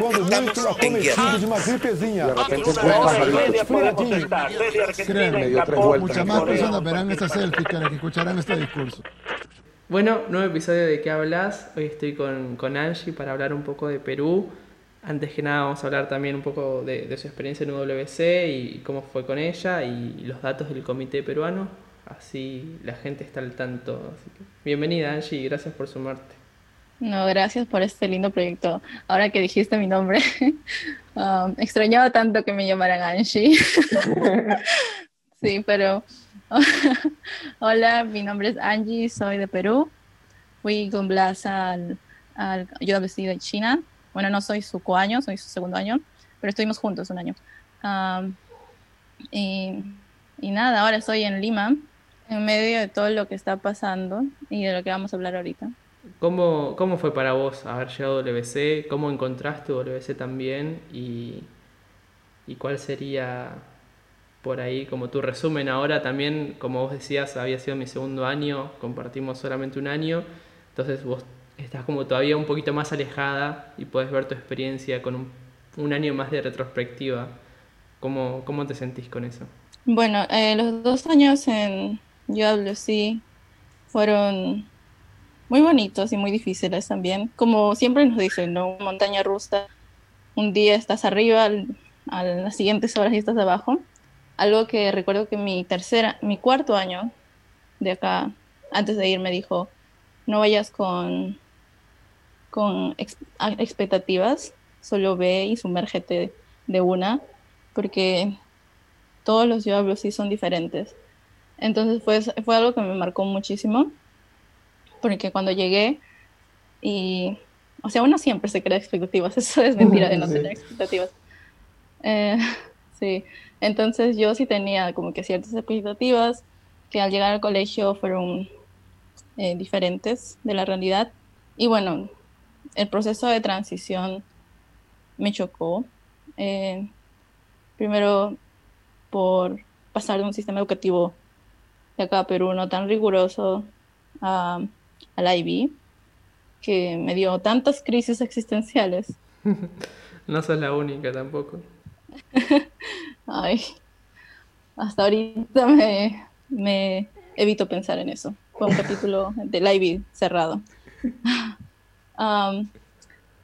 Quando muito acometido de uma gripezinha. De repente dio tres vueltas. Muchas más personas verán esta selfie que escucharán este discurso. Bueno, nuevo episodio de ¿Qué hablas? Hoy estoy con, con Angie para hablar un poco de Perú. Antes que nada vamos a hablar también un poco de, de su experiencia en UWC y cómo fue con ella y los datos del comité peruano. Así la gente está al tanto. Así que, bienvenida Angie y gracias por sumarte. No, gracias por este lindo proyecto. Ahora que dijiste mi nombre, um, extrañaba tanto que me llamaran Angie. sí, pero hola, mi nombre es Angie, soy de Perú. Fui con Blas al, al UWC de China. Bueno, no soy su coaño, soy su segundo año, pero estuvimos juntos un año. Um, y, y nada, ahora estoy en Lima, en medio de todo lo que está pasando y de lo que vamos a hablar ahorita. ¿Cómo, ¿Cómo fue para vos haber llegado a WC? ¿Cómo encontraste WC también? Y, ¿Y cuál sería por ahí como tu resumen ahora? También, como vos decías, había sido mi segundo año, compartimos solamente un año, entonces vos estás como todavía un poquito más alejada y puedes ver tu experiencia con un, un año más de retrospectiva. ¿Cómo, ¿Cómo te sentís con eso? Bueno, eh, los dos años en UWC fueron muy bonitos y muy difíciles también. Como siempre nos dicen, ¿no? Montaña rusa, un día estás arriba, al- a las siguientes horas estás abajo. Algo que recuerdo que mi tercera, mi cuarto año de acá, antes de ir, me dijo, no vayas con, con ex- expectativas, solo ve y sumérgete de una, porque todos los UWC son diferentes. Entonces fue, fue algo que me marcó muchísimo, porque cuando llegué y, o sea, uno siempre se crea expectativas, eso es mentira de no Sí. tener expectativas. Eh, sí, entonces yo sí tenía como que ciertas expectativas que al llegar al colegio fueron eh, diferentes de la realidad. Y bueno, el proceso de transición me chocó. Eh, primero por pasar de un sistema educativo de acá a Perú no tan riguroso a, al IB, que me dio tantas crisis existenciales. No sos la única tampoco. Ay, hasta ahorita me, me evito pensar en eso. Fue un capítulo del IB cerrado.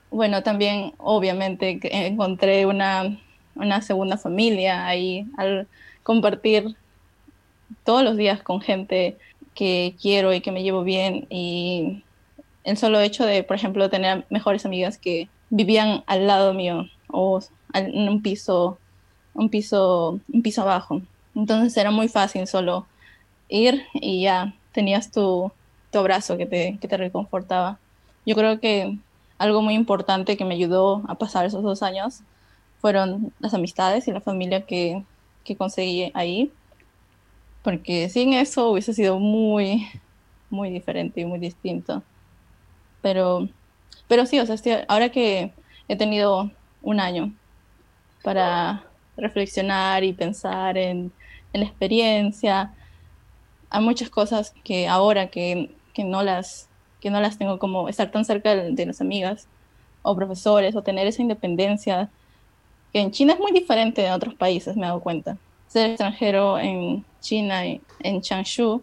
Bueno, también obviamente encontré una, una segunda familia ahí al compartir todos los días con gente que quiero y que me llevo bien y el solo hecho de, por ejemplo, tener mejores amigas que vivían al lado mío o en un piso un piso, un piso abajo. Entonces era muy fácil solo ir y ya tenías tu, tu abrazo que te, que te reconfortaba. Yo creo que algo muy importante que me ayudó a pasar esos dos años fueron las amistades y la familia que, que conseguí ahí. Porque sin eso hubiese sido muy, muy diferente y muy distinto. Pero, pero sí, o sea, ahora que he tenido un año para reflexionar y pensar en, en la experiencia. Hay muchas cosas que ahora que, que no las, que no las tengo como estar tan cerca de, de las amigas o profesores o tener esa independencia que en China es muy diferente de otros países, me he dado cuenta. Ser extranjero en China, en Changshu,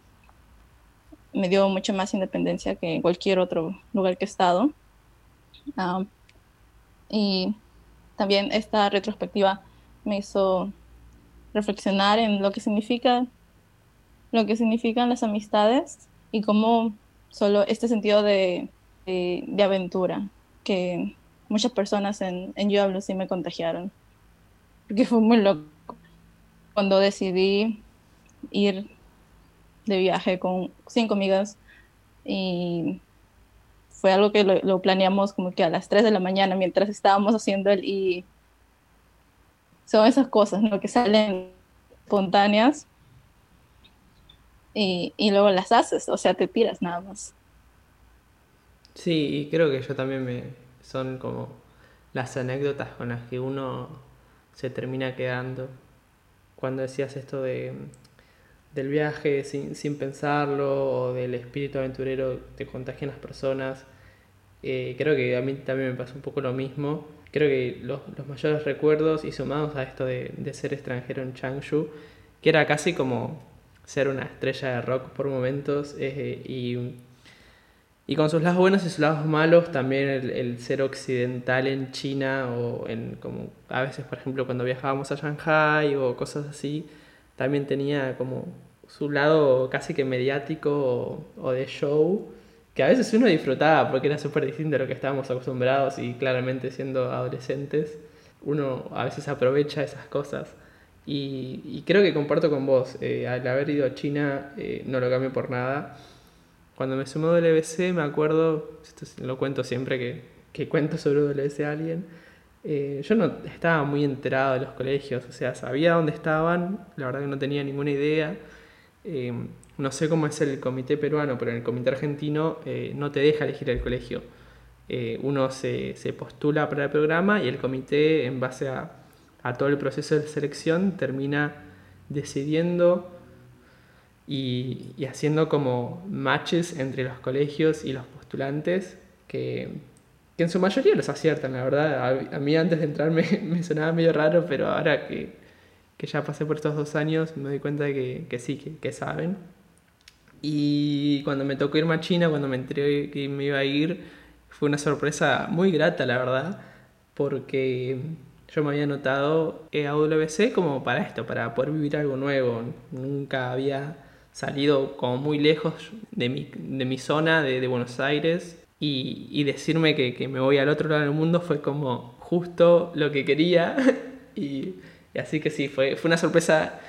me dio mucha más independencia que en cualquier otro lugar que he estado. Ah, y también esta retrospectiva me hizo reflexionar en lo que significa lo que significan las amistades y cómo solo este sentido de, de, de aventura que muchas personas en, en UWC me contagiaron. Porque fue muy loco. Cuando decidí ir de viaje con cinco amigas y fue algo que lo, planeamos como que a las 3 de la mañana mientras estábamos haciendo el y son esas cosas ¿no? que salen espontáneas y, y luego las haces, o sea, te tiras nada más. Sí, y creo que yo también me son como las anécdotas con las que uno se termina quedando. Cuando decías esto de del viaje sin, sin pensarlo o del espíritu aventurero te contagian las personas. Eh, creo que a mí también me pasó un poco lo mismo. Creo que los, los mayores recuerdos y sumados a esto de, de, ser extranjero en Changshu, que era casi como ser una estrella de rock por momentos eh, y, y, con sus lados buenos y sus lados malos, también el, el, ser occidental en China o en como a veces, por ejemplo, cuando viajábamos a Shanghai o cosas así, también tenía como su lado casi que mediático o, de show que a veces uno disfrutaba porque era súper distinto a lo que estábamos acostumbrados y claramente siendo adolescentes, uno a veces aprovecha esas cosas. Y, creo que comparto con vos, eh, al haber ido a China eh, no lo cambio por nada. Cuando me sumó WBC me acuerdo, esto lo cuento siempre que, que cuento sobre WBC a alguien, eh, yo no estaba muy enterado de los colegios, o sea, sabía dónde estaban, la verdad que no tenía ninguna idea. Eh, no sé cómo es el comité peruano, pero en el comité argentino eh, no te deja elegir el colegio. Uno se, se, postula para el programa y el comité, en base a, a, todo el proceso de selección, termina decidiendo y, y, haciendo como matches entre los colegios y los postulantes, que, que en su mayoría los aciertan, la verdad. A, a mí antes de entrar me, me, sonaba medio raro, pero ahora que, que, ya pasé por estos dos años me doy cuenta de que, que sí, que, que saben. Y cuando me tocó irme a China, cuando me enteré que me iba a ir, fue una sorpresa muy grata, la verdad, porque yo me había notado a WC como para esto, para poder vivir algo nuevo. Nunca había salido como muy lejos de mi, de mi zona, de, de Buenos Aires, y, decirme que, que, me voy al otro lado del mundo fue como justo lo que quería. y, así que sí, fue, fue una sorpresa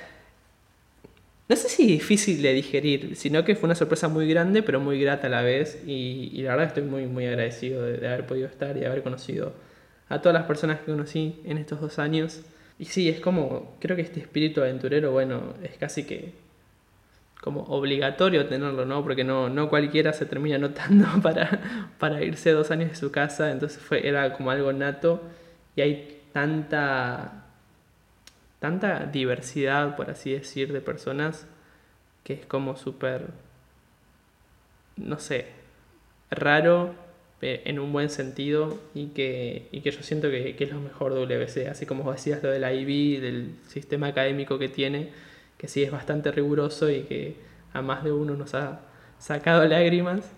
no sé si difícil de digerir, sino que fue una sorpresa muy grande, pero muy grata a la vez. Y, la verdad estoy muy, muy agradecido de, de, haber podido estar y haber conocido a todas las personas que conocí en estos dos años. Y sí, es como, creo que este espíritu aventurero, bueno, es casi que como obligatorio tenerlo, ¿no? Porque no, no cualquiera se termina notando para, para irse dos años de su casa, entonces fue, era como algo nato. Y hay tanta tanta diversidad, por así decir, de personas que es como súper, no sé, raro en un buen sentido. Y que, y que yo siento que, es lo mejor de WBC, así como decías lo de la IB, del sistema académico que tiene, que sí es bastante riguroso y que a más de uno nos ha sacado lágrimas,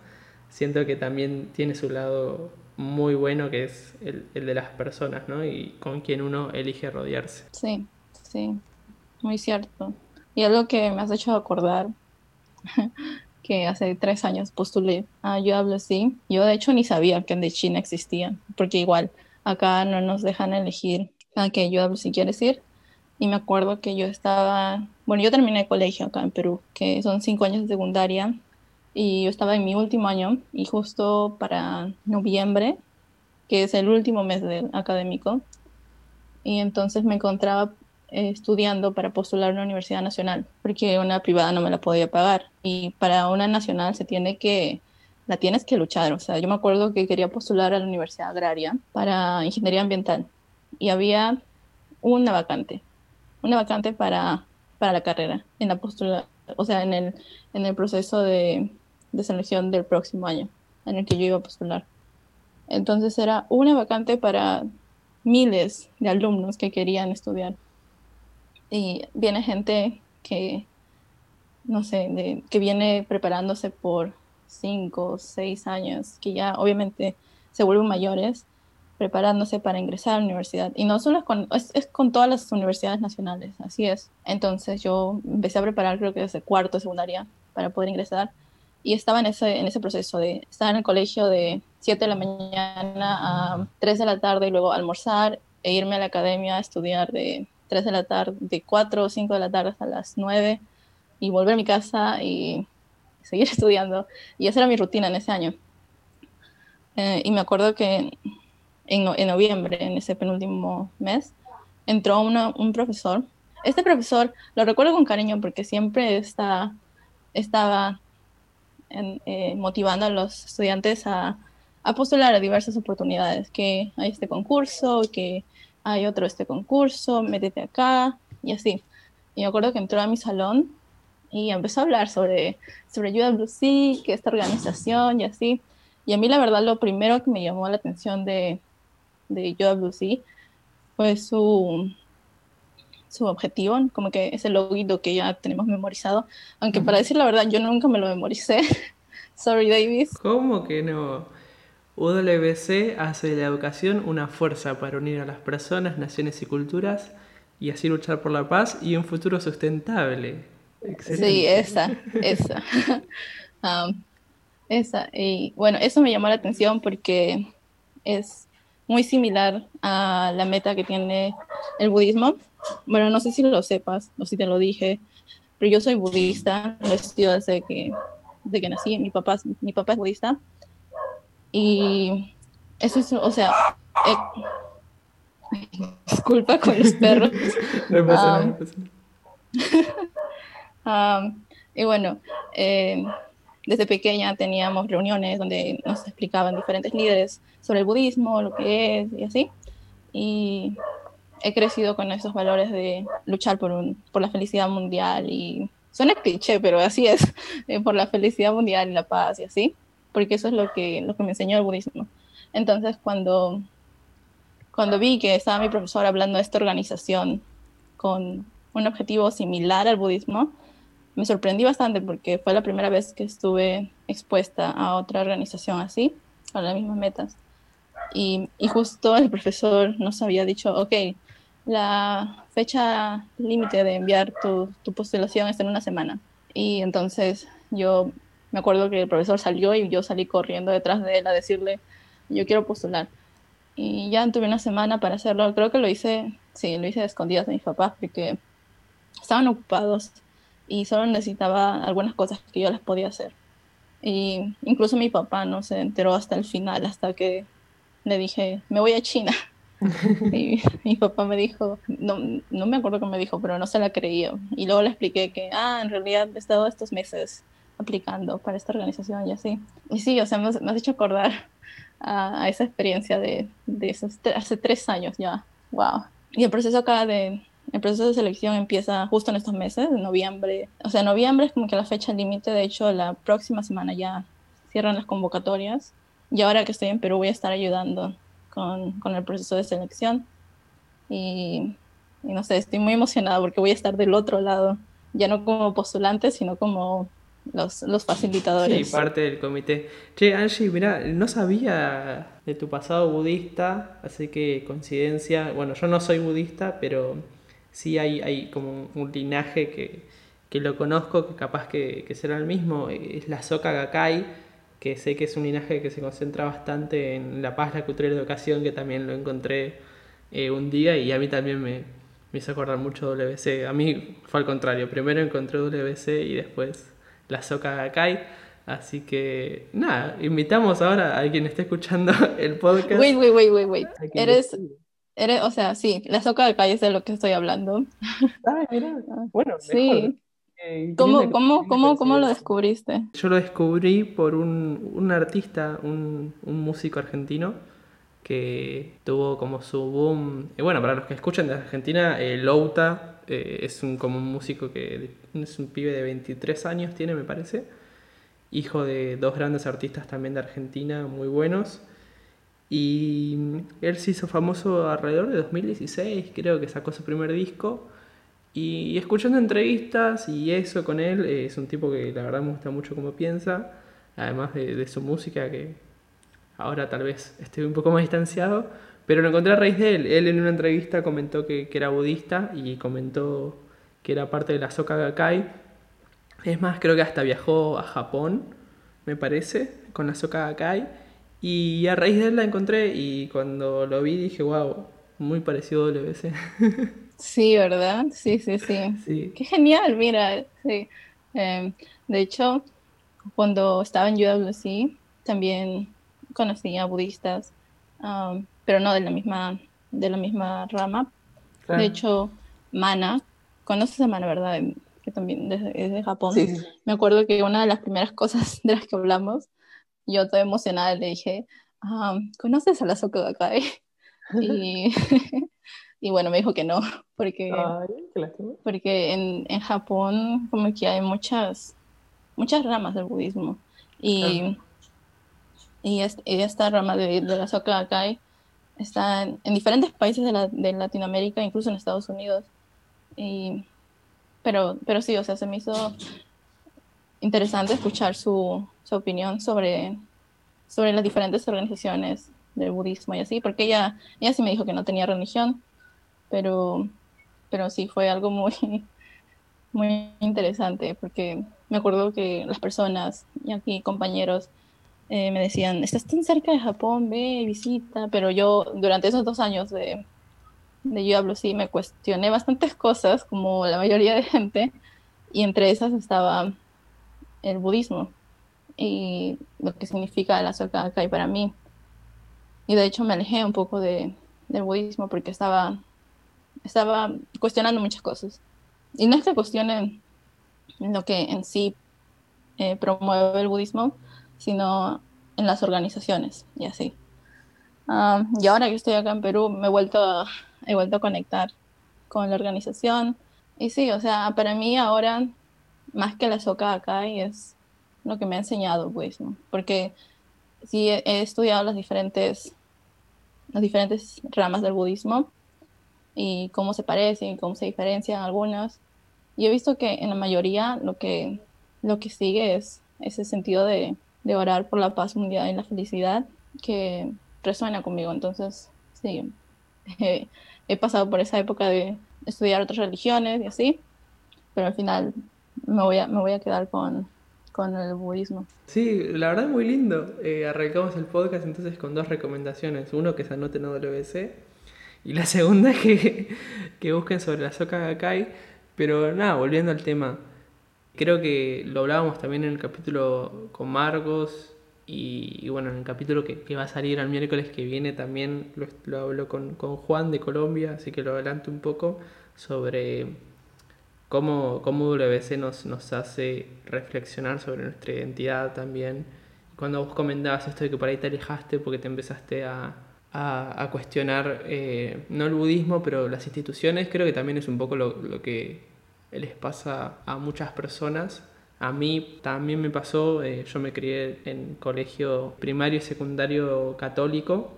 siento que también tiene su lado muy bueno que es el, el de las personas, ¿no? Y con quien uno elige rodearse. Sí, Sí, muy cierto. Y algo que me has hecho acordar, que hace tres años postulé a UWC, yo de hecho ni sabía que en de China existían, porque igual acá no nos dejan elegir a qué UWC quieres ir. Y me acuerdo que yo estaba, bueno, yo terminé el colegio acá en Perú, que son cinco años de secundaria, y yo estaba en mi último año, y justo para noviembre, que es el último mes del académico, y entonces me encontraba eh, estudiando para postular a una universidad nacional, porque una privada no me la podía pagar. Y para una nacional se tiene que, la tienes que luchar. O sea, yo me acuerdo que quería postular a la Universidad Agraria para ingeniería ambiental y había una vacante, una vacante para, para la carrera, en la postula, o sea, en el, en el proceso de, de selección del próximo año en el que yo iba a postular. Entonces era una vacante para miles de alumnos que querían estudiar y viene gente que, no sé, que viene preparándose por cinco seis años, que ya obviamente se vuelven mayores, preparándose para ingresar a la universidad. Y no solo es con, es, es con todas las universidades nacionales, así es. Entonces yo empecé a preparar creo que desde cuarto, secundaria, para poder ingresar. Y estaba en ese, en ese proceso de estar en el colegio de 7 de la mañana a 3 de la tarde y luego almorzar e irme a la academia a estudiar de 3 de la tarde, de 4 o 5 de la tarde hasta las 9 y volver a mi casa y seguir estudiando. Y esa era mi rutina en ese año. Eh, y me acuerdo que en, no, en, noviembre, en ese penúltimo mes, entró uno, un profesor. Este profesor lo recuerdo con cariño porque siempre está, estaba en, eh, motivando a los estudiantes a, a postular a diversas oportunidades, que hay este concurso, que hay otro este concurso, métete acá y así. Y me acuerdo que entró a mi salón y empezó a hablar sobre, sobre UWC, que esta organización y así. Y a mí la verdad lo primero que me llamó la atención de, de UWC fue su, su objetivo, como que ese loguito que ya tenemos memorizado. Aunque para decir la verdad, yo nunca me lo memoricé. Sorry, Davis. ¿Cómo que no? UWC hace de la educación una fuerza para unir a las personas, naciones y culturas y así luchar por la paz y un futuro sustentable. Excelente. Sí, esa, esa. Um, esa. Y bueno, eso me llamó la atención porque es muy similar a la meta que tiene el budismo. Bueno, no sé si lo sepas o si te lo dije, pero yo soy budista, lo estudio desde que, desde que nací. Mi papá, mi papá es budista. Y eso es, o sea, eh, disculpa con los perros. No pasa nada, no pasa nada. Um, y bueno, eh, desde pequeña teníamos reuniones donde nos explicaban diferentes líderes sobre el budismo, lo que es y así. Y he crecido con esos valores de luchar por, un, por la felicidad mundial y suena cliché, pero así es, eh, por la felicidad mundial y la paz y así, porque eso es lo que, lo que me enseñó el budismo. Entonces, cuando, cuando vi que estaba mi profesor hablando de esta organización con un objetivo similar al budismo, me sorprendí bastante porque fue la primera vez que estuve expuesta a otra organización así, con las mismas metas. Y, y justo el profesor nos había dicho, ok, la fecha límite de enviar tu, tu postulación está en una semana. Y entonces yo me acuerdo que el profesor salió y yo salí corriendo detrás de él a decirle, yo quiero postular. Y ya tuve una semana para hacerlo. Creo que lo hice, sí, lo hice a escondidas de mis papás porque estaban ocupados y solo necesitaba algunas cosas que yo les podía hacer. Y incluso mi papá no se enteró hasta el final, hasta que le dije, me voy a China. y mi papá me dijo, no, no me acuerdo qué me dijo, pero no se la creía. Y luego le expliqué que, ah, en realidad he estado estos meses aplicando para esta organización y así. Y sí, o sea, me, has- me has hecho acordar a, a esa experiencia de, de esos hace tres años ya. Wow. Y el proceso acá de, el proceso de selección empieza justo en estos meses, en noviembre. O sea, noviembre es como que la fecha límite. De hecho, la próxima semana ya cierran las convocatorias. Y ahora que estoy en Perú voy a estar ayudando con, con el proceso de selección. Y, no sé, estoy muy emocionada porque voy a estar del otro lado. Ya no como postulante, sino como los, los Sí, facilitadores. parte del comité. Che, Angie, mira, no sabía de tu pasado budista, así que coincidencia. Bueno, yo no soy budista, pero sí hay, hay como un linaje que, que lo conozco, que capaz que, que será el mismo. Es la Soka Gakkai, que sé que es un linaje que se concentra bastante en la paz, la cultura y la educación, que también lo encontré eh, un día y a mí también me, me hizo acordar mucho WC. A mí fue al contrario, primero encontré WC y después la Soka Gakkai. Así que nada, invitamos ahora a quien esté escuchando el podcast. Wait, wait, wait, wait, wait. Eres. Eres, o sea, sí, la soca de calle es de lo que estoy hablando. Ay, mira, bueno, mejor. Sí. Eh, qué ¿Cómo, cómo, cómo, cómo lo descubriste? Yo lo descubrí por un, un artista, un, un músico argentino que tuvo como su boom. Y bueno, para los que escuchan de Argentina, eh, Louta eh, es un, como un músico que es un pibe de 23 años, tiene, me parece. Hijo de dos grandes artistas también de Argentina, muy buenos. Y él se hizo famoso alrededor de 2016, creo que sacó su primer disco. Y escuchando entrevistas y eso con él, eh, es un tipo que la verdad me gusta mucho cómo piensa, además de, su música, que ahora tal vez esté un poco más distanciado, pero lo encontré a raíz de él. Él en una entrevista comentó que, que era budista y comentó que era parte de la Soka Gakkai. Es más, creo que hasta viajó a Japón, me parece, con la Soka Gakkai. Y a raíz de él la encontré y cuando lo vi dije, wow, muy parecido a WC. Sí, ¿verdad? Sí, sí, sí. sí. Qué genial, mira. Sí. Eh, de hecho, cuando estaba en UWC, también conocí a budistas, um, pero no de la misma, de la misma rama. Claro. De hecho, Mana, conoces a Mana, ¿verdad? Que también es de, es de Japón. Sí, sí, sí. Me acuerdo que una de las primeras cosas de las que hablamos, yo toda emocionada le dije, ah, ¿conoces a la Soka Gakkai? Y, y bueno, me dijo que no, porque, Ay, qué porque en, en Japón como que hay muchas, muchas ramas del budismo. Y, y, esta rama de, de la Soka Gakkai está en, diferentes países de, la, de, Latinoamérica, incluso en Estados Unidos. Y, pero, pero sí, o sea, se me hizo interesante escuchar su, su opinión sobre, sobre las diferentes organizaciones del budismo y así, porque ella, ella sí me dijo que no tenía religión, pero, pero sí fue algo muy, muy interesante, porque me acuerdo que las personas y aquí compañeros eh, me decían, estás tan cerca de Japón, ve, visita, pero yo durante esos dos años de, de Yo hablo sí me cuestioné bastantes cosas, como la mayoría de gente, y entre esas estaba el budismo y lo que significa la Soka Gakkai para mí. Y de hecho me alejé un poco de, del budismo porque estaba, estaba cuestionando muchas cosas. Y no es que cuestione lo que en sí eh, promueve el budismo, sino en las organizaciones y así. Ah, y ahora que estoy acá en Perú, me he vuelto, a, he vuelto a conectar con la organización. Y sí, o sea, para mí ahora, más que la soca acá, es lo que me ha enseñado el budismo. Porque sí he, he estudiado las diferentes, las diferentes ramas del budismo y cómo se parecen, cómo se diferencian algunas. Y he visto que en la mayoría lo que, lo que sigue es ese sentido de, de orar por la paz mundial y la felicidad que resuena conmigo. Entonces, sí, he pasado por esa época de estudiar otras religiones y así, pero al final me voy a, me voy a quedar con, con el budismo. Sí, la verdad es muy lindo. Eh, arrancamos el podcast entonces con dos recomendaciones. Uno que se anote en WC y la segunda que, que busquen sobre la Soka Gakkai. Pero nada, volviendo al tema. Creo que lo hablábamos también en el capítulo con Marcos y, bueno, en el capítulo que, va a salir el miércoles que viene también lo, lo hablo con, con, Juan de Colombia, así que lo adelanto un poco sobre cómo, cómo WC nos, nos hace reflexionar sobre nuestra identidad también. Cuando vos comentabas esto de que por ahí te alejaste porque te empezaste a, a, a cuestionar, eh, no el budismo, pero las instituciones, creo que también es un poco lo, lo que les pasa a muchas personas. A mí también me pasó, eh, yo me crié en colegio primario y secundario católico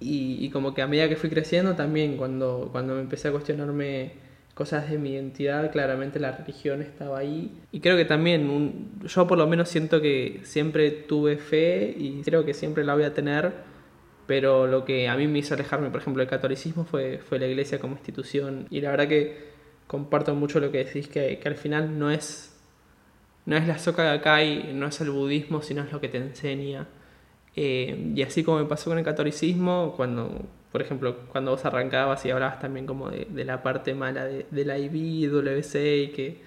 y, y, como que a medida que fui creciendo también cuando, cuando me empecé a cuestionarme cosas de mi identidad, claramente la religión estaba ahí. Y creo que también un, yo por lo menos siento que siempre tuve fe y creo que siempre la voy a tener, pero lo que a mí me hizo alejarme, por ejemplo, del catolicismo fue, fue la iglesia como institución. Y la verdad que comparto mucho lo que decís, que, que al final no es, no es la Soka Gakkai, no es el budismo, sino es lo que te enseña. Eh, y así como me pasó con el catolicismo, cuando, por ejemplo, cuando vos arrancabas y hablabas también como de, de la parte mala de, de la IB, WC, que,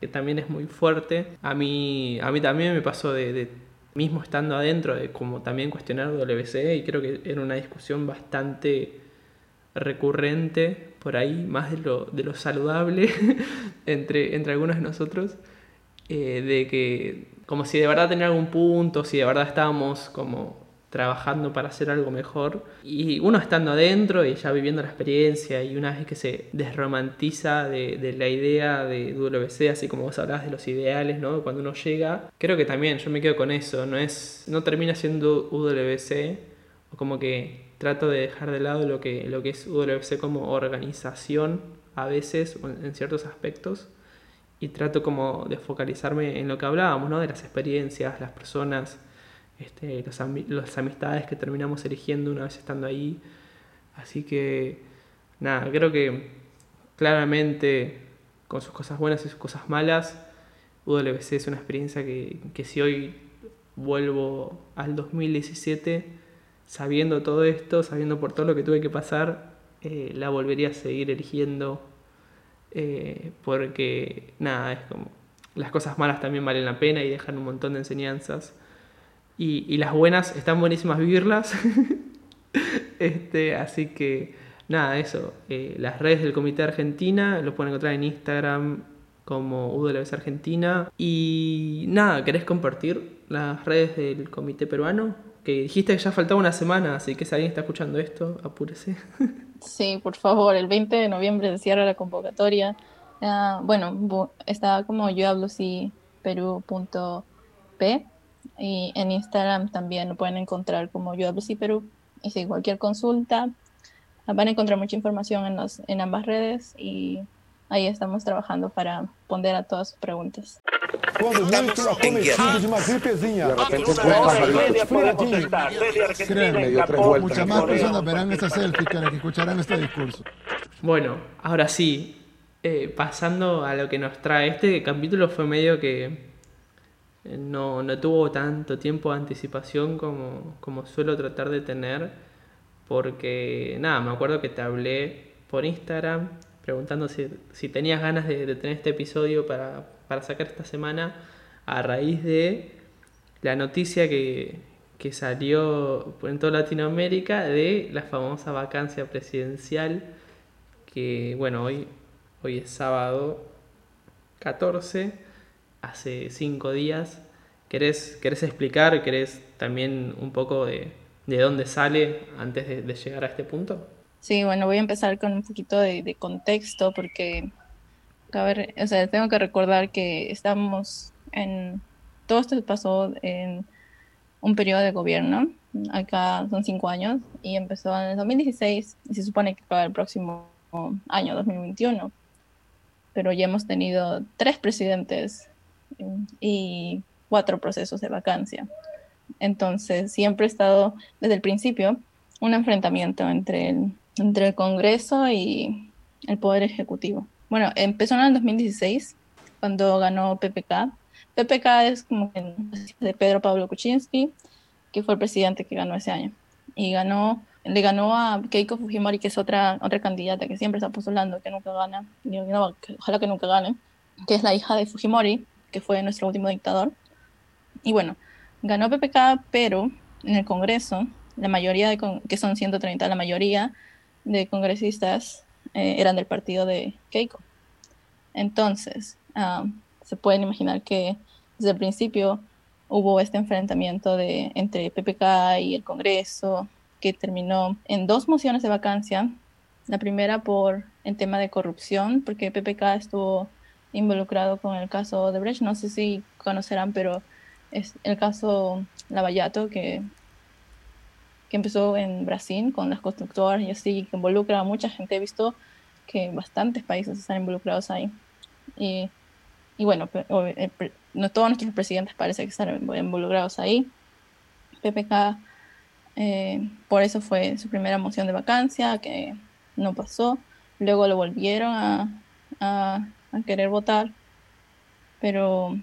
que también es muy fuerte, a mí, a mí también me pasó de, de mismo estando adentro, de como también cuestionar WC, y creo que era una discusión bastante recurrente por ahí, más de lo, de lo saludable entre, entre algunos de nosotros, eh, de que como si de verdad tenía algún punto, si de verdad estábamos como trabajando para hacer algo mejor. Y uno estando adentro y ya viviendo la experiencia y una vez que se desromantiza de, la idea de WC, así como vos hablabas de los ideales, ¿no? Cuando uno llega, creo que también yo me quedo con eso, no, es, no termina siendo WC, o como que trato de dejar de lado lo que, lo que es UWC como organización a veces, en ciertos aspectos, y trato como de focalizarme en lo que hablábamos, ¿no? De las experiencias, las personas, este, los, las amistades que terminamos eligiendo una vez estando ahí. Así que, nada, creo que claramente, con sus cosas buenas y sus cosas malas, UWC es una experiencia que, que si hoy vuelvo al 2017, sabiendo todo esto, sabiendo por todo lo que tuve que pasar, eh, la volvería a seguir eligiendo eh, porque nada, es como las cosas malas también valen la pena y dejan un montón de enseñanzas y, y las buenas están buenísimas vivirlas. este, así que nada, eso, eh, las redes del Comité Argentina lo pueden encontrar en Instagram como UWS Argentina y nada, ¿querés compartir las redes del Comité Peruano? que dijiste que ya faltaba una semana, así que si alguien está escuchando esto, apúrese. Sí, por favor, el 20 de noviembre se cierra la convocatoria. Uh, bueno, está como yo hablo sí, perú.p Y en Instagram también lo pueden encontrar como UWC Perú. Y si cualquier consulta, van a encontrar mucha información en, los, en ambas redes y ahí estamos trabajando para responder a todas sus preguntas. Quando de uma gripezinha. De repente. Muchas más personas verán esta selfie que escucharán este discurso. Bueno, ahora sí, eh, pasando a lo que nos trae. Este capítulo fue medio que no, no tuvo tanto tiempo de anticipación como, como suelo tratar de tener, porque nada, me acuerdo que te hablé por Instagram preguntando si, si tenías ganas de, de tener este episodio para, para sacar esta semana a raíz de la noticia que, que salió en toda Latinoamérica de la famosa vacancia presidencial que bueno, hoy, hoy es sábado 14, hace 5 días. ¿Querés, ¿Querés explicar, querés también un poco de, de dónde sale antes de, llegar a este punto? Sí, bueno, voy a empezar con un poquito de, de contexto porque, a ver, o sea, tengo que recordar que estamos en, todo esto pasó en un periodo de gobierno, acá son cinco años, y empezó en el 2016 y se supone que para el próximo año, 2021, pero ya hemos tenido tres presidentes y cuatro procesos de vacancia. Entonces, siempre ha estado desde el principio un enfrentamiento entre el, entre el Congreso y el Poder Ejecutivo. Bueno, empezó en el 2016, cuando ganó PPK. PPK es como de Pedro Pablo Kuczynski, que fue el presidente que ganó ese año. Y ganó, le ganó a Keiko Fujimori, que es otra, otra candidata que siempre está postulando, que nunca gana, ojalá que nunca gane, que es la hija de Fujimori, que fue nuestro último dictador. Y bueno, ganó PPK, pero en el Congreso, la mayoría, de con- que son 130, la mayoría de congresistas eh, eran del partido de Keiko. Entonces, ah, se pueden imaginar que desde el principio hubo este enfrentamiento de, entre PPK y el Congreso, que terminó en dos mociones de vacancia. La primera por el tema de corrupción, porque PPK estuvo involucrado con el caso de Brecht. No sé si conocerán, pero es el caso Lavallato, que, que empezó en Brasil con las constructoras y así, que involucra a mucha gente. He visto que bastantes países están involucrados ahí. Y, bueno, pre- no todos nuestros presidentes parece que están involucrados ahí. PPK, eh, por eso fue su primera moción de vacancia, que no pasó. Luego lo volvieron a- a querer votar, pero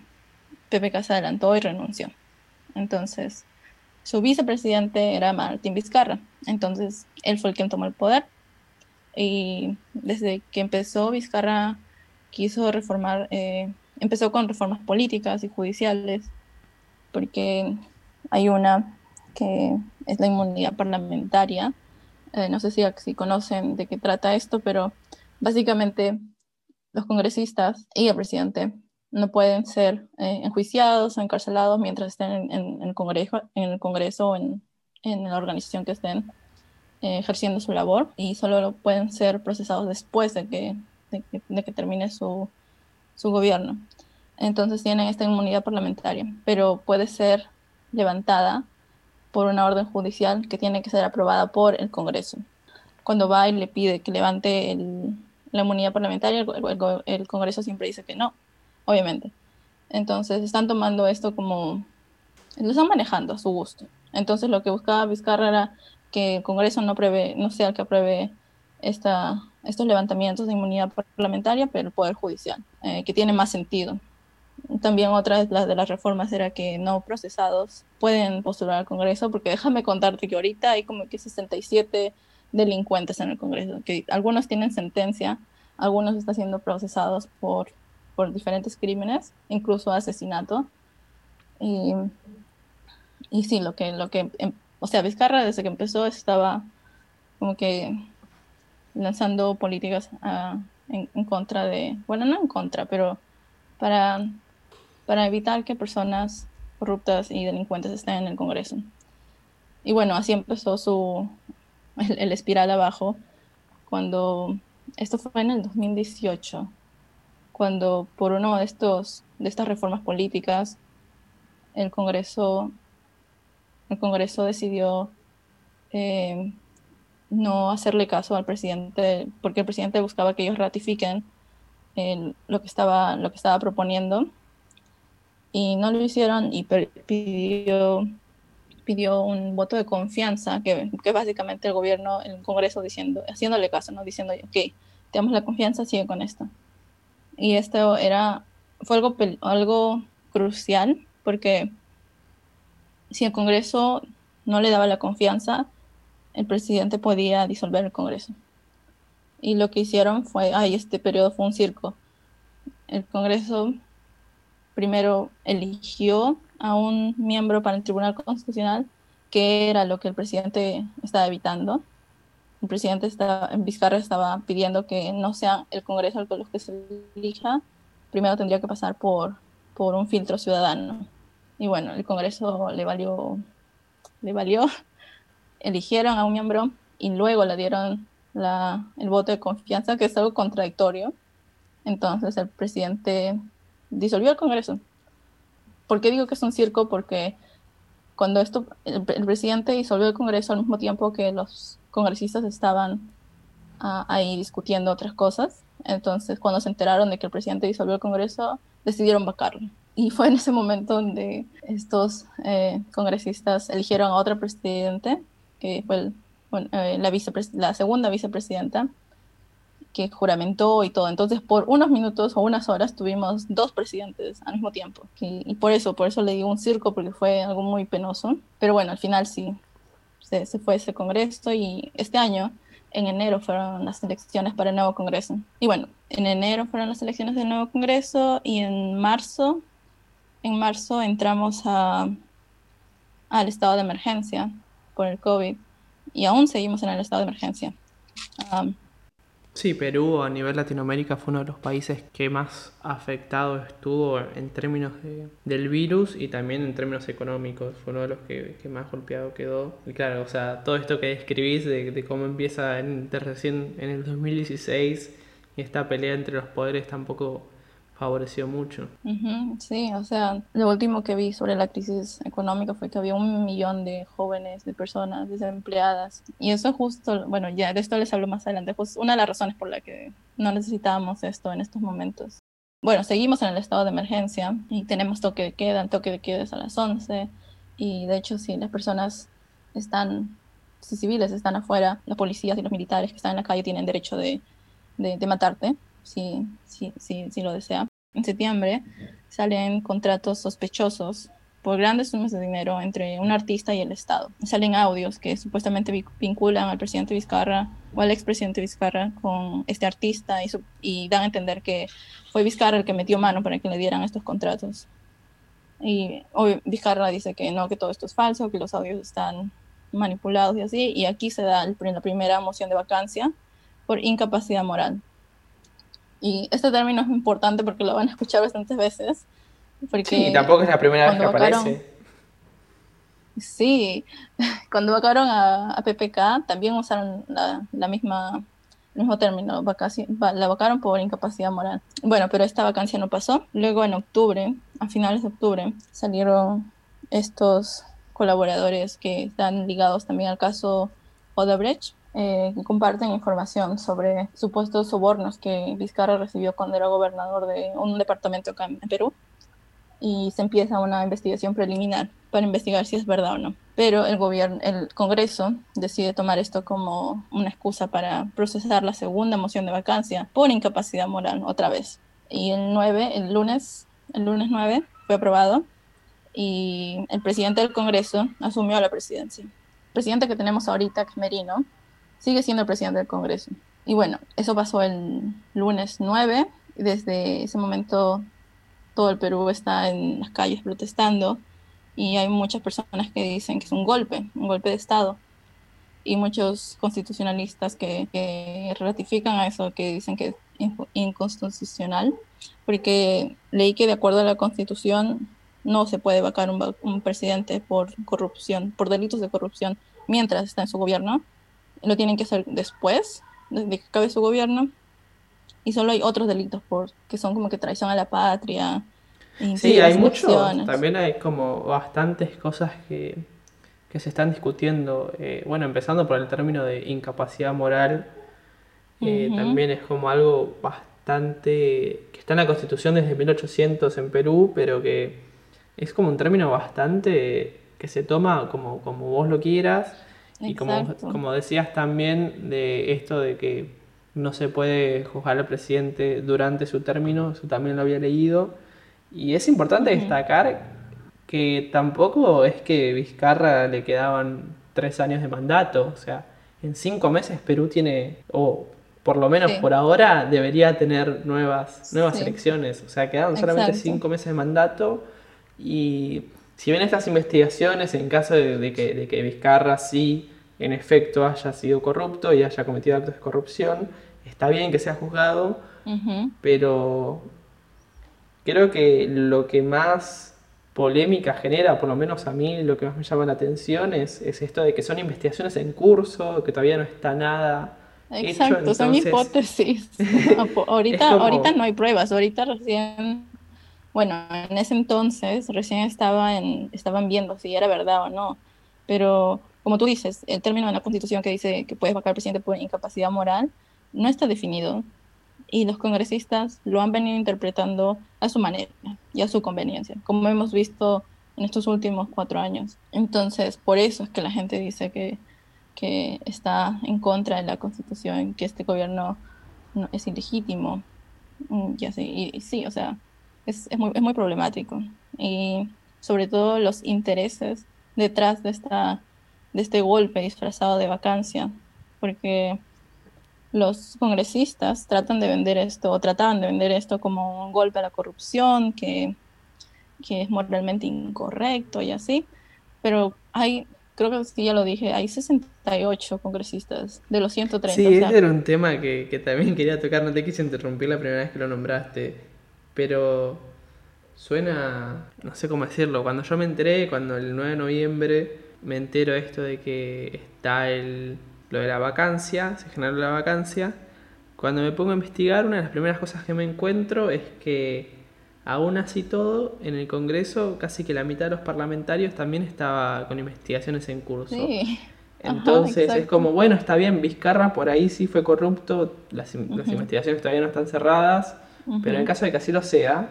PPK se adelantó y renunció. Entonces, su vicepresidente era Martín Vizcarra. Entonces, él fue el quien tomó el poder. Y desde que empezó, Vizcarra quiso reformar, eh, empezó con reformas políticas y judiciales, porque hay una que es la inmunidad parlamentaria. Eh, no sé si, si conocen de qué trata esto, pero básicamente los congresistas y el presidente no pueden ser eh, enjuiciados o encarcelados mientras estén en, el Congreso, en el Congreso o en, en la organización que estén eh, ejerciendo su labor y solo lo pueden ser procesados después de que, de que, de que termine su, su gobierno. Entonces tienen esta inmunidad parlamentaria, pero puede ser levantada por una orden judicial que tiene que ser aprobada por el Congreso. Cuando va y le pide que levante el- la inmunidad parlamentaria, el, Congreso siempre dice que no, obviamente. Entonces están tomando esto como, lo están manejando a su gusto. Entonces lo que buscaba Vizcarra era que el Congreso no, prevé, no sea el que apruebe esta, estos levantamientos de inmunidad parlamentaria, pero el Poder Judicial, eh, que tiene más sentido. También otra de de las reformas era que no procesados pueden postular al Congreso, porque déjame contarte que ahorita hay como que 67 delincuentes en el Congreso, que algunos tienen sentencia, algunos están siendo procesados por, por diferentes crímenes, incluso asesinato. Y, y sí, lo que, lo que, em- o sea, Vizcarra desde que empezó estaba como que lanzando políticas ah, en, en contra de, bueno, no en contra, pero para, para evitar que personas corruptas y delincuentes estén en el Congreso. Y bueno, así empezó su, el, el espiral abajo, cuando, esto fue en el 2018, cuando por uno de estos, de estas reformas políticas, el Congreso, el Congreso decidió eh, no hacerle caso al presidente, porque el presidente buscaba que ellos ratifiquen lo, que estaba, lo que estaba proponiendo y no lo hicieron y pidió, pidió un voto de confianza, que, que básicamente el gobierno, el Congreso diciendo, haciéndole caso, ¿no? diciendo, ok, te damos la confianza, sigue con esto. Y esto era, fue algo, algo crucial porque si el Congreso no le daba la confianza, el presidente podía disolver el Congreso. Y lo que hicieron fue, ay, este periodo fue un circo. El Congreso primero eligió a un miembro para el Tribunal Constitucional, que era lo que el presidente estaba evitando. El presidente estaba, Vizcarra estaba pidiendo que no sea el Congreso el que se elija, primero tendría que pasar por, por un filtro ciudadano. Y bueno, el Congreso le valió, le valió, eligieron a un miembro y luego le dieron la, el voto de confianza, que es algo contradictorio. Entonces el presidente disolvió el Congreso. ¿Por qué digo que es un circo? Porque cuando esto, el, presidente disolvió el Congreso al mismo tiempo que los congresistas estaban ah, ahí discutiendo otras cosas. Entonces, cuando se enteraron de que el presidente disolvió el Congreso, decidieron vacarlo. Y fue en ese momento donde estos eh, congresistas eligieron a otro presidente, que fue eh, la, la segunda vicepresidenta, que juramentó y todo. Entonces, por unos minutos o unas horas tuvimos dos presidentes al mismo tiempo. Y, por eso, por eso le digo un circo, porque fue algo muy penoso. Pero bueno, al final sí, se, se fue ese congreso y este año, en enero, fueron las elecciones para el nuevo congreso. Y bueno, en enero fueron las elecciones del nuevo congreso y en marzo, en marzo entramos a, al estado de emergencia por el COVID y aún seguimos en el estado de emergencia. Sí, Perú a nivel Latinoamérica fue uno de los países que más afectado estuvo en términos de, del virus y también en términos económicos. Fue uno de los que, más golpeado quedó. Y claro, o sea, todo esto que describís de, cómo empieza en, recién en el 2016 y esta pelea entre los poderes tampoco favoreció mucho. sí, o sea, lo último que vi sobre la crisis económica fue que había un millón de jóvenes, de personas desempleadas. Y eso justo, bueno, ya de esto les hablo más adelante, pues una de las razones por la que no necesitábamos esto en estos momentos. Bueno, seguimos en el estado de emergencia y tenemos toque de queda, toque de queda es a las 11 y de hecho si las personas están, si civiles están afuera, los policías y los militares que están en la calle tienen derecho de, de, de matarte si, si, si, lo desea en septiembre salen contratos sospechosos por grandes sumas de dinero entre un artista y el Estado. Salen audios que supuestamente vinculan al presidente Vizcarra o al expresidente Vizcarra con este artista y, dan a entender que fue Vizcarra el que metió mano para que le dieran estos contratos. Y hoy Vizcarra dice que no, que todo esto es falso, que los audios están manipulados y así. Y aquí se da la primera moción de vacancia por incapacidad moral. Y este término es importante porque lo van a escuchar bastantes veces. Porque sí, tampoco es la primera vez que aparece. Sí, cuando vacaron a, a, PPK también usaron la, la misma, el mismo término, la vacaron por incapacidad moral. Bueno, pero esta vacancia no pasó. Luego en octubre, a finales de octubre, salieron estos colaboradores que están ligados también al caso Odebrecht, eh, que comparten información sobre supuestos sobornos que Vizcarra recibió cuando era gobernador de un departamento acá en Perú. Y se empieza una investigación preliminar para investigar si es verdad o no. Pero el gobierno, el Congreso decide tomar esto como una excusa para procesar la segunda moción de vacancia por incapacidad moral otra vez. Y el 9, el lunes, el lunes 9 fue aprobado y el presidente del Congreso asumió la presidencia. El presidente que tenemos ahorita, que es Merino, sigue siendo presidente del Congreso. Y bueno, eso pasó el lunes 9. Y desde ese momento todo el Perú está en las calles protestando y hay muchas personas que dicen que es un golpe, un golpe de Estado. Y muchos constitucionalistas que, ratifican a eso, que dicen que es inconstitucional, porque leí que de acuerdo a la Constitución no se puede vacar un presidente por corrupción, por delitos de corrupción, mientras está en su gobierno, lo tienen que hacer después de que acabe su gobierno. Y solo hay otros delitos por, que son como que traición a la patria Sí, hay mucho, elecciones. también hay como bastantes cosas que, que se están discutiendo. eh, bueno, empezando por el término de incapacidad moral, eh, también es como algo bastante, que está en la Constitución desde 1800 en Perú, pero que es como un término bastante que se toma como, como vos lo quieras. Y como, como decías también de esto de que no se puede juzgar al presidente durante su término, eso también lo había leído. Y es importante destacar que tampoco es que Vizcarra le quedaban tres años de mandato, o sea, en cinco meses Perú tiene, o por lo menos Sí. por ahora, debería tener nuevas, nuevas Sí. elecciones, o sea, quedaban solamente Exacto. cinco meses de mandato y si bien estas investigaciones, en caso de, de que, de que Vizcarra sí, en efecto, haya sido corrupto y haya cometido actos de corrupción, está bien que sea juzgado, pero creo que lo que más polémica genera, por lo menos a mí, lo que más me llama la atención es, es esto de que son investigaciones en curso, que todavía no está nada hecho, Exacto, son entonces- hipótesis. Apo- ahorita, como- ahorita no hay pruebas, ahorita recién, bueno, en ese entonces recién estaba estaban viendo si era verdad o no, pero como tú dices, el término en la Constitución que dice que puedes vacar al presidente por incapacidad moral no está definido y los congresistas lo han venido interpretando a su manera y a su conveniencia, como hemos visto en estos últimos cuatro años. Entonces, por eso es que la gente dice que, que está en contra de la Constitución, que este gobierno no, es ilegítimo. Mm, Y así, y sí, o sea, es, es, muy, es muy problemático. Y sobre todo los intereses detrás de, esta, de este golpe disfrazado de vacancia, porque los congresistas tratan de vender esto, o trataban de vender esto como un golpe a la corrupción, que, que es moralmente incorrecto y así, pero hay, creo que sí, ya lo dije, hay 68 congresistas de los 130. Sí, o sea, ese era un tema que, que también quería tocar, no te quise interrumpir la primera vez que lo nombraste, pero suena, no sé cómo decirlo, cuando yo me enteré, cuando el 9 de noviembre me entero esto de que está el, lo de la vacancia, se generó la vacancia, cuando me pongo a investigar, una de las primeras cosas que me encuentro es que aún así todo, en el Congreso casi que la mitad de los parlamentarios también estaba con investigaciones en curso. sí. Ajá, Entonces es como, bueno, está bien, Vizcarra por ahí sí fue corrupto, las, las investigaciones todavía no están cerradas, pero en caso de que así lo sea,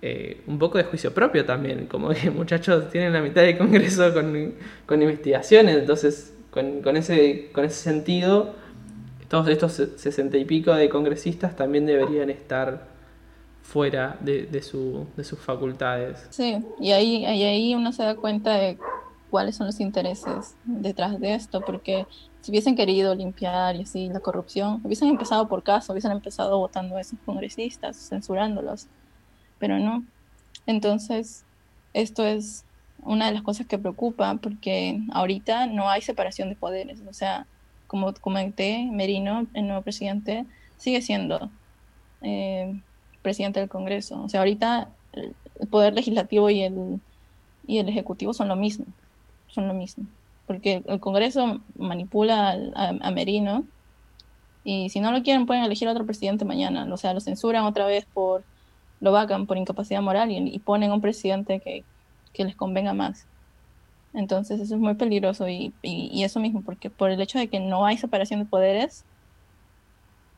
eh, un poco de juicio propio también, como que muchachos tienen la mitad del Congreso con, con investigaciones, entonces con, con ese, con ese sentido, todos estos se- sesenta y pico de congresistas también deberían estar fuera de, de, su, de sus facultades. Sí, y ahí, ahí, ahí uno se da cuenta de cuáles son los intereses detrás de esto, porque si hubiesen querido limpiar y así la corrupción, hubiesen empezado por caso, hubiesen empezado votando a esos congresistas, censurándolos, pero no. Entonces, esto es una de las cosas que preocupa, porque ahorita no hay separación de poderes, o sea, como comenté, Merino, el nuevo presidente, sigue siendo eh, presidente del Congreso. O sea, ahorita el poder legislativo y el, y el ejecutivo son lo mismo, son lo mismo. Porque el Congreso manipula a, a Merino y si no lo quieren pueden elegir a otro presidente mañana. O sea, lo censuran otra vez por, lo vacan por incapacidad moral y, ponen un presidente que, que les convenga más. Entonces eso es muy peligroso y, y, y eso mismo, porque por el hecho de que no hay separación de poderes,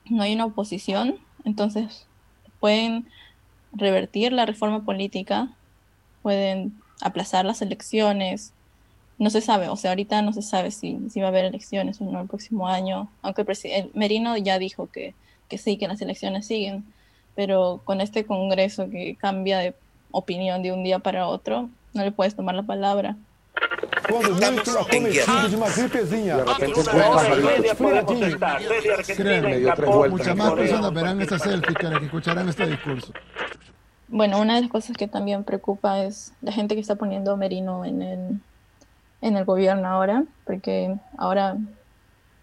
no hay una oposición, entonces pueden revertir la reforma política, pueden aplazar las elecciones, no se sabe, o sea, ahorita no se sabe si, si va a haber elecciones o no el próximo año, aunque el presidente Merino ya dijo que, que sí, que las elecciones siguen, pero con este Congreso que cambia de opinión de un día para otro, no le puedes tomar la palabra. Quando de uma gripezinha. Dio Japón, Muchas más personas verán esta selfie que escucharán este discurso. Bueno, una de las cosas que también preocupa es la gente que está poniendo Merino en el, en el gobierno ahora, porque ahora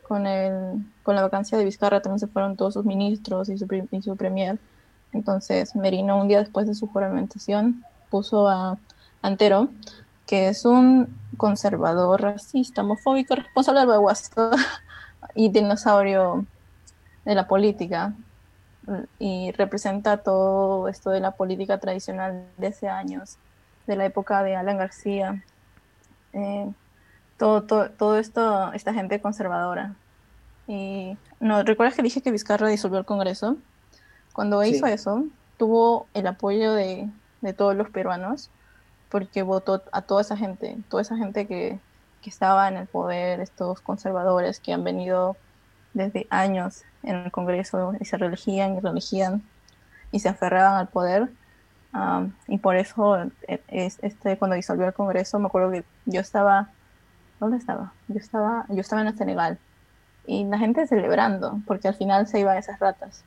con, el, con la vacancia de Vizcarra también se fueron todos sus ministros y su, y su premier. Entonces Merino, un día después de su juramentación, puso a Antero, que es un conservador, racista, homofóbico, responsable del baguazo y dinosaurio de la política, y representa todo esto de la política tradicional de hace años, de la época de Alan García, eh, todo, todo, todo esto, esta gente conservadora. Y no, ¿recuerdas que dije que Vizcarra disolvió el Congreso? Cuando Sí. hizo eso, tuvo el apoyo de, de todos los peruanos, porque votó a toda esa gente, toda esa gente que, que estaba en el poder, estos conservadores que han venido desde años en el Congreso y se reelegían y reelegían y se aferraban al poder. Am, y por eso, es, este, cuando disolvió el Congreso, me acuerdo que yo estaba, ¿dónde estaba? Yo estaba, yo estaba en el Senegal y la gente celebrando, porque al final se iban esas ratas.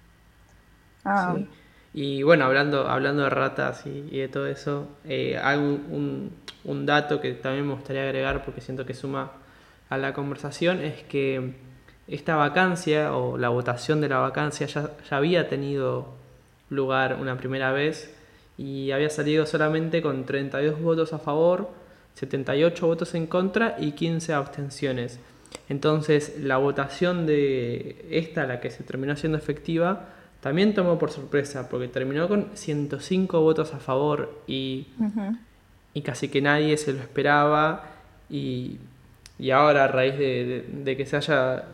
Y bueno, hablando, hablando de ratas y, de todo eso, eh, hay un, un- un dato que también me gustaría agregar porque siento que suma a la conversación, es que esta vacancia o la votación de la vacancia ya, ya había tenido lugar una primera vez y había salido solamente con 32 votos a favor, 78 votos en contra y 15 abstenciones. Entonces la votación de esta, la que se terminó siendo efectiva, también tomó por sorpresa, porque terminó con 105 votos a favor y, y casi que nadie se lo esperaba. Y, y ahora, a raíz de, de- de que se haya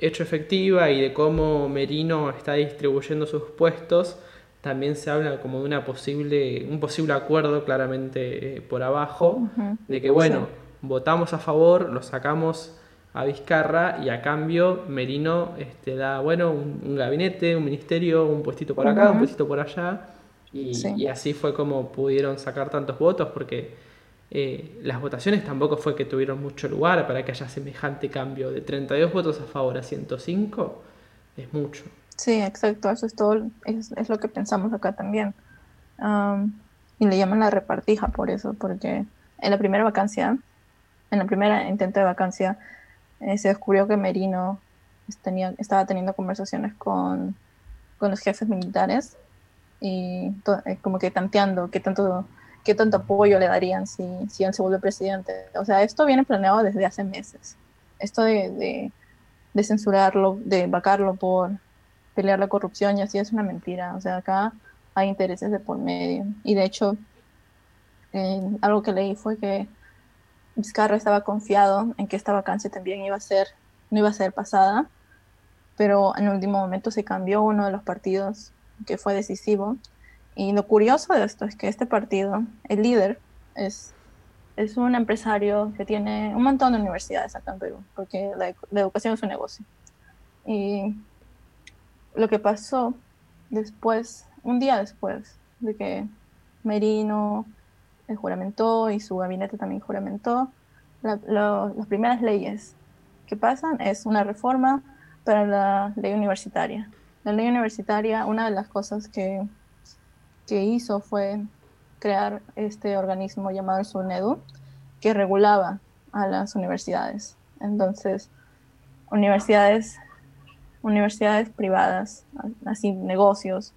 hecho efectiva y de cómo Merino está distribuyendo sus puestos, también se habla como de una posible, un posible acuerdo claramente eh, por abajo, de que bueno, votamos a favor, lo sacamos a Vizcarra y a cambio Merino este, da bueno un, un gabinete, un ministerio, un puestito por acá, un puestito por allá. Y, Sí. y así fue como pudieron sacar tantos votos, porque eh, las votaciones tampoco fue que tuvieron mucho lugar para que haya semejante cambio. De 32 votos a favor a 105 es mucho. Sí, exacto, eso es todo, es, es lo que pensamos acá también. Am, y le llaman la repartija por eso, porque en la primera vacancia, en la primera intento de vacancia, eh, se descubrió que Merino tenía, estaba teniendo conversaciones con, con los jefes militares y eh, como que tanteando qué tanto, qué tanto apoyo le darían si, si él se vuelve presidente. O sea, esto viene planeado desde hace meses. Esto de, de censurarlo, de vacarlo por pelear la corrupción y así es una mentira. O sea, acá hay intereses de por medio. Y de hecho, eh, algo que leí fue que Vizcarra estaba confiado en que esta vacancia también iba a ser, no iba a ser pasada, pero en el último momento se cambió uno de los partidos que fue decisivo. Y lo curioso de esto es que este partido, el líder, es, es un empresario que tiene un montón de universidades acá en Perú, porque la, la educación es un negocio. Y lo que pasó después, un día después de que Merino eh, juramentó y su gabinete también juramentó, las primeras leyes que pasan es una reforma para la ley universitaria. La ley universitaria, una de las cosas que, que hizo fue crear este organismo llamado el SUNEDU, que regulaba a las universidades. Entonces, universidades universidades privadas, así negocios,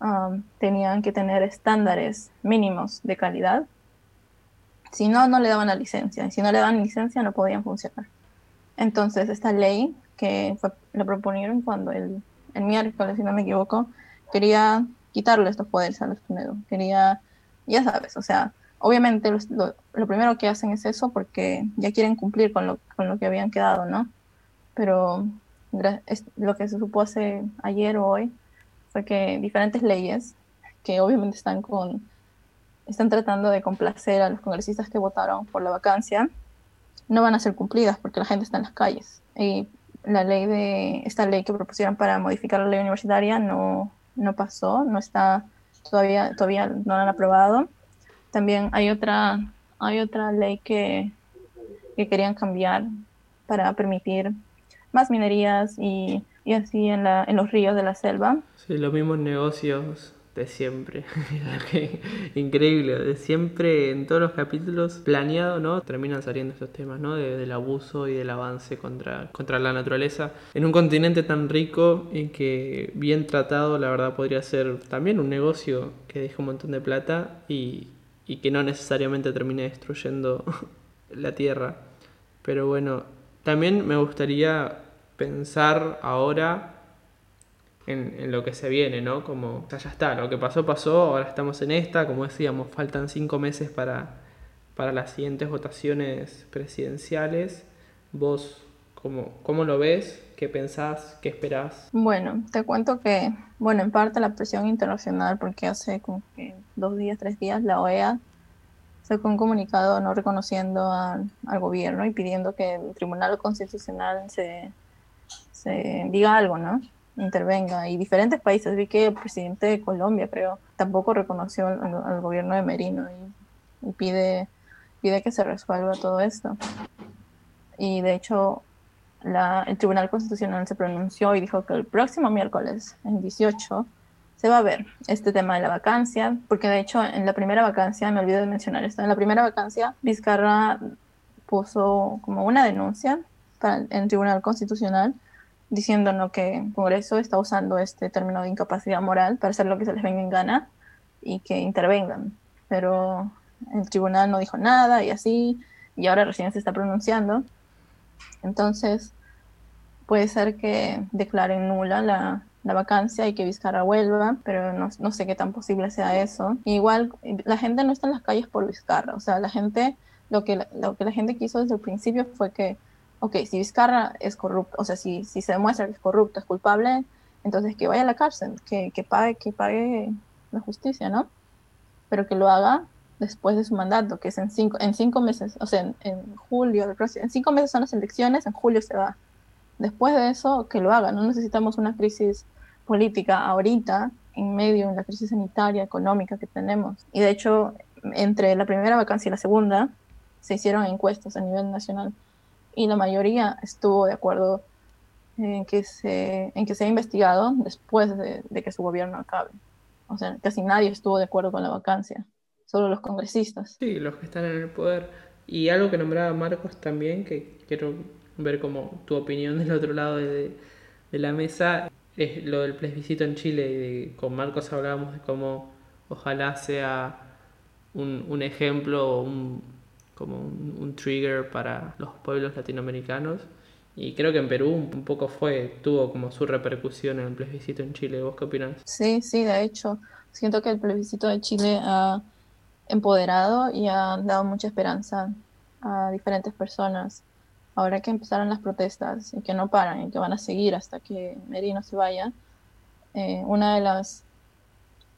um, tenían que tener estándares mínimos de calidad. Si no, no le daban la licencia. Y si no le daban licencia, no podían funcionar. Entonces, esta ley que fue, la proponieron cuando el, el miércoles, si no me equivoco, quería quitarle estos poderes a los PNEDU. Quería, ya sabes, o sea, obviamente lo, lo primero que hacen es eso porque ya quieren cumplir con lo, con lo que habían quedado, ¿no? Pero lo que se supo hace ayer o hoy fue que diferentes leyes que obviamente están con están tratando de complacer a los congresistas que votaron por la vacancia no van a ser cumplidas porque la gente está en las calles. Y la ley de esta ley que propusieron para modificar la ley universitaria no no pasó no está todavía todavía no la han aprobado. También hay otra hay otra ley que que querían cambiar para permitir más minerías y, y así en, la, en los ríos de la selva. Sí, los mismos negocios de siempre. Increíble, de siempre en todos los capítulos planeado, ¿no? Terminan saliendo esos temas, ¿no? De- del abuso y del avance contra, contra la naturaleza. En un continente tan rico y que bien tratado, la verdad podría ser también un negocio que deja un montón de plata y, y que no necesariamente termine destruyendo la tierra. Pero bueno, también me gustaría pensar ahora en, en lo que se viene, ¿no? Como, ya está, lo que pasó, pasó, ahora estamos en esta, como decíamos, faltan cinco meses para, para las siguientes votaciones presidenciales. ¿Vos cómo, cómo lo ves? ¿Qué pensás? ¿Qué esperás? Bueno, te cuento que, bueno, en parte la presión internacional, porque hace como que dos días, tres días, la OEA sacó un comunicado no reconociendo al, gobierno y pidiendo que el Tribunal Constitucional se, se diga algo, ¿no? Intervenga. Y diferentes países, vi que el presidente de Colombia, creo, tampoco reconoció al, gobierno de Merino y, pide, pide que se resuelva todo esto. Y de hecho, la, el Tribunal Constitucional se pronunció y dijo que el próximo miércoles, en 18, se va a ver este tema de la vacancia, porque de hecho en la primera vacancia, me olvidé de mencionar esto, en la primera vacancia Vizcarra puso como una denuncia para, en Tribunal Constitucional diciendo ¿no? que el Congreso está usando este término de incapacidad moral para hacer lo que se les venga en gana y que intervengan. Pero el tribunal no dijo nada y así, y ahora recién se está pronunciando. Entonces, puede ser que declaren nula la, la vacancia y que Vizcarra vuelva, pero no, no, sé qué tan posible sea eso. igual, la gente no está en las calles por Vizcarra, o sea, la gente, lo que, lo que la gente quiso desde el principio fue que, ok, si Vizcarra es corrupto, o sea, si, si se demuestra que es corrupto, es culpable, entonces que vaya a la cárcel, que, que, pague, que pague la justicia, ¿no? Pero que lo haga después de su mandato, que es en cinco, en cinco meses, o sea, en, en julio, en cinco meses son las elecciones, en julio se va. Después de eso, que lo haga. No necesitamos una crisis política ahorita, en medio de la crisis sanitaria, económica que tenemos. Y de hecho, entre la primera vacancia y la segunda, se hicieron encuestas a nivel nacional y la mayoría estuvo de acuerdo en que se, en que se ha investigado después de, de que su gobierno acabe. O sea, casi nadie estuvo de acuerdo con la vacancia solo los congresistas. Sí, los que están en el poder. Y algo que nombraba Marcos también, que quiero ver como tu opinión del otro lado de, de la mesa, es lo del plebiscito en Chile. Y de, con Marcos hablábamos de cómo ojalá sea un, un ejemplo, un, como un, un, trigger para los pueblos latinoamericanos. Y creo que en Perú un poco fue, tuvo como su repercusión en el plebiscito en Chile. ¿Vos qué opinás? Sí, sí, de hecho, siento que el plebiscito de Chile ha empoderado y ha dado mucha esperanza a diferentes personas. Ahora que empezaron las protestas y que no paran y que van a seguir hasta que Merino se vaya, eh, una de las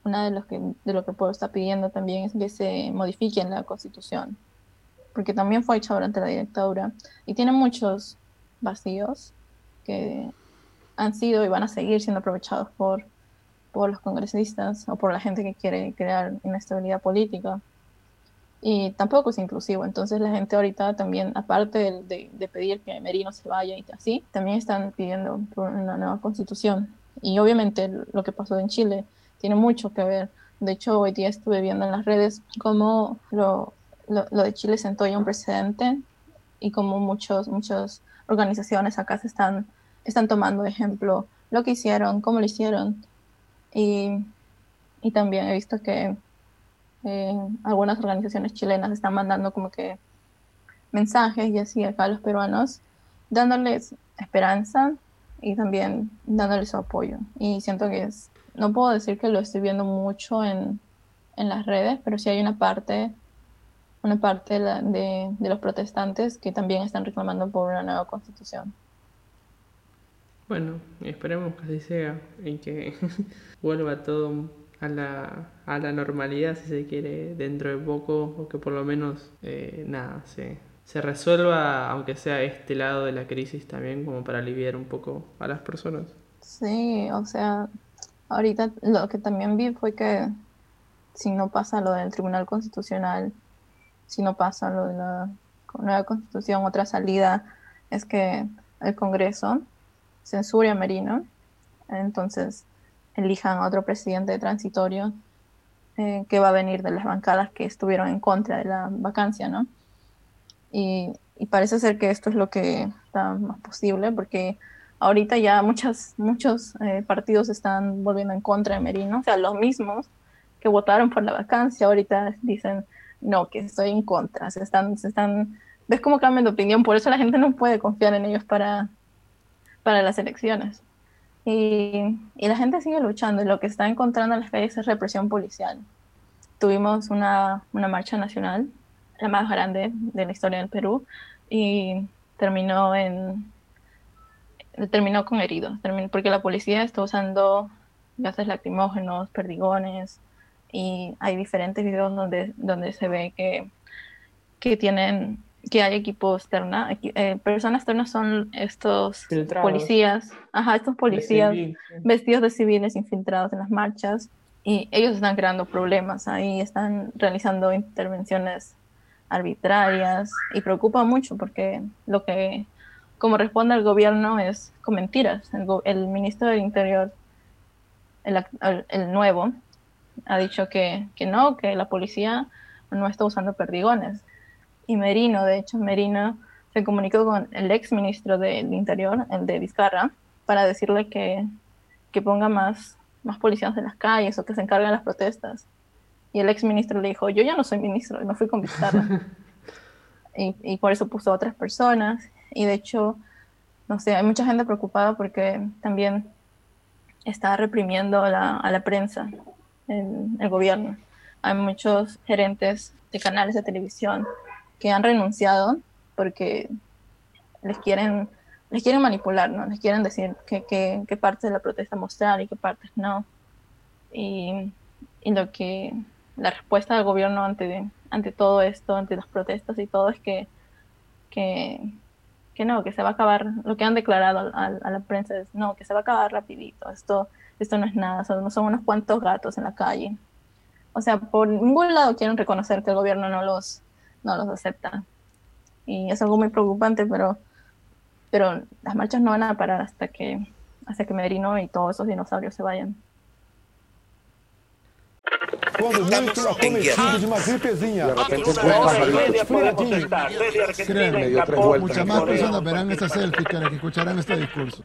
una de, los que, de lo que el pueblo está pidiendo también es que se modifique la constitución, porque también fue hecha durante la dictadura y tiene muchos vacíos que han sido y van a seguir siendo aprovechados por por los congresistas o por la gente que quiere crear inestabilidad política. Y tampoco es inclusivo. Entonces la gente ahorita también, aparte de, de, de pedir que Merino se vaya y así, también están pidiendo por una nueva constitución. Y obviamente lo que pasó en Chile tiene mucho que ver. De hecho, hoy día estuve viendo en las redes cómo lo, lo, lo de Chile sentó ya un precedente y como muchos, muchas organizaciones acá se están, están tomando ejemplo lo que hicieron, cómo lo hicieron, y, y también he visto que eh, algunas organizaciones chilenas están mandando como que mensajes y así acá a los peruanos, dándoles esperanza y también dándoles su apoyo. Y siento que es, no puedo decir que lo estoy viendo mucho en, en las redes, pero sí hay una parte, una parte de, la, de, de los protestantes que también están reclamando por una nueva constitución. Bueno, esperemos que así sea y que vuelva todo a la, a la normalidad, si se quiere, dentro de poco, o que por lo menos, eh, nada, se, se resuelva, aunque sea este lado de la crisis también, como para aliviar un poco a las personas. Sí, o sea, ahorita lo que también vi fue que si no pasa lo del Tribunal Constitucional, si no pasa lo de la nueva constitución, otra salida es que el Congreso censure a Merino, entonces elijan a otro presidente transitorio eh, que va a venir de las bancadas que estuvieron en contra de la vacancia, ¿no? Y, parece ser que esto es lo que está más posible, porque ahorita ya muchas, muchos eh, partidos están volviendo en contra de Merino, o sea, los mismos que votaron por la vacancia ahorita dicen, no, que estoy en contra, se están, se están, ves cómo cambian de opinión, por eso la gente no puede confiar en ellos para, para las elecciones. Y, la gente sigue luchando y lo que está encontrando en las calles es represión policial. Tuvimos una, una marcha nacional, la más grande de la historia del Perú, y terminó en terminó con heridos, terminó, porque la policía está usando gases lacrimógenos, perdigones, y hay diferentes videos donde, donde se ve que, que tienen que hay equipo externa, eh, personas externas son estos Filtrados. policías, ajá, estos policías vestidos de civiles infiltrados en las marchas y ellos están creando problemas ahí, están realizando intervenciones arbitrarias y preocupa mucho porque lo que como responde el gobierno es con mentiras. El, el ministro del Interior, el- el nuevo, ha dicho que, que no, que la policía no está usando perdigones. Y Merino, de hecho, Merino se comunicó con el ex ministro del Interior, el de Vizcarra, para decirle que, que ponga más, más policías en las calles o que se encarguen las protestas. Y el ex ministro le dijo, yo ya no soy ministro, me fui con Vizcarra. y, y por eso puso a otras personas. Y de hecho, no sé, hay mucha gente preocupada porque también está reprimiendo a la, a la prensa, el, el gobierno. Hay muchos gerentes de canales de televisión que han renunciado porque les quieren, les quieren manipular, ¿no? Les quieren decir qué qué- qué partes de la protesta mostrar y qué partes no. Y, y lo que la respuesta del gobierno ante, ante todo esto, ante las protestas y todo, es que, que, que no, que se va a acabar, lo que han declarado al- a, la prensa es no, que se va a acabar rapidito, esto, esto no es nada, son, son unos cuantos gatos en la calle. O sea, por ningún lado quieren reconocer que el gobierno no los, no los acepta. Y es algo muy preocupante, pero, pero las marchas no van a parar hasta que, hasta que Merino y todos esos dinosaurios se vayan. Quando muito acometido de uma gripezinha. De repente Créanme, dio tres vueltas. Muchas más personas verán esta selfie que las que escucharán este discurso.